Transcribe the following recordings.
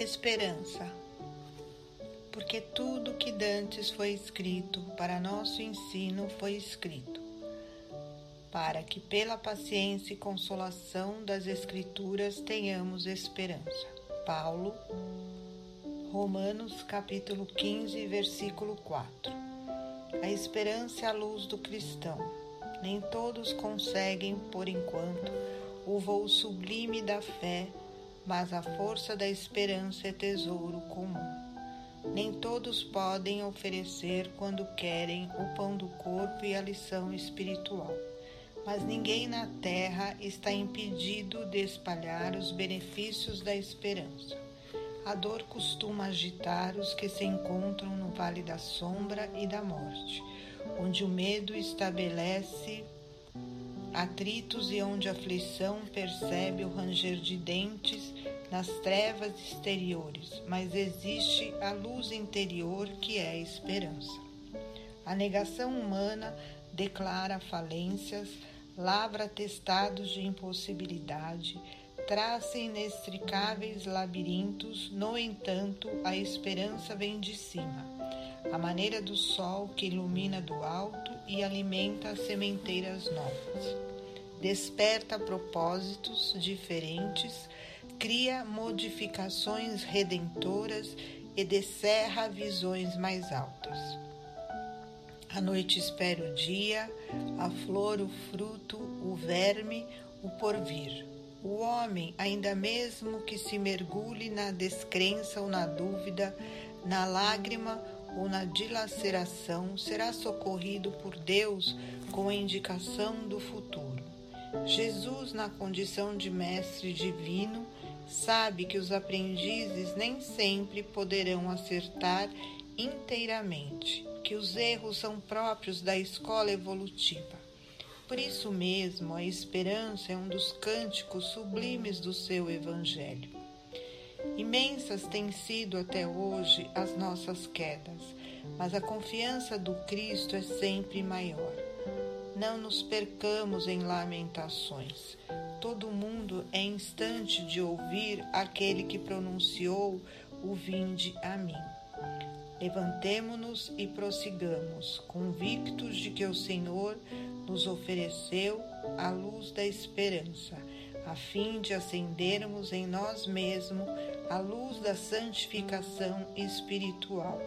Esperança. Porque tudo que dantes foi escrito para nosso ensino foi escrito, para que pela paciência e consolação das Escrituras tenhamos esperança. Paulo, Romanos capítulo 15, versículo 4. A esperança é a luz do cristão. Nem todos conseguem, por enquanto, o voo sublime da fé mas a força da esperança é tesouro comum. Nem todos podem oferecer, quando querem, o pão do corpo e a lição espiritual. Mas ninguém na terra está impedido de espalhar os benefícios da esperança. A dor costuma agitar os que se encontram no vale da sombra e da morte, onde o medo estabelece atritos e onde a aflição percebe o ranger de dentes nas trevas exteriores, mas existe a luz interior que é a esperança. A negação humana declara falências, lavra testados de impossibilidade, traça inextricáveis labirintos, no entanto, a esperança vem de cima, a maneira do sol que ilumina do alto e alimenta as sementeiras novas. Desperta propósitos diferentes, cria modificações redentoras e descerra visões mais altas. A noite espera o dia, a flor o fruto, o verme o porvir. O homem, ainda mesmo que se mergulhe na descrença ou na dúvida, na lágrima ou na dilaceração, será socorrido por Deus com a indicação do futuro. Jesus, na condição de mestre divino, sabe que os aprendizes nem sempre poderão acertar inteiramente, que os erros são próprios da escola evolutiva. Por isso mesmo, a esperança é um dos cânticos sublimes do seu Evangelho. Imensas têm sido até hoje as nossas quedas, mas a confiança do Cristo é sempre maior. Não nos percamos em lamentações. Todo mundo é instante de ouvir aquele que pronunciou o vinde a mim. Levantemo-nos e prossigamos, convictos de que o Senhor nos ofereceu a luz da esperança, a fim de acendermos em nós mesmos a luz da santificação espiritual.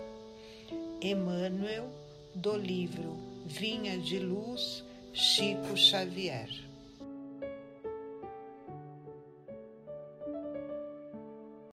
Emmanuel, do livro Vinha de Luz, Chico Xavier.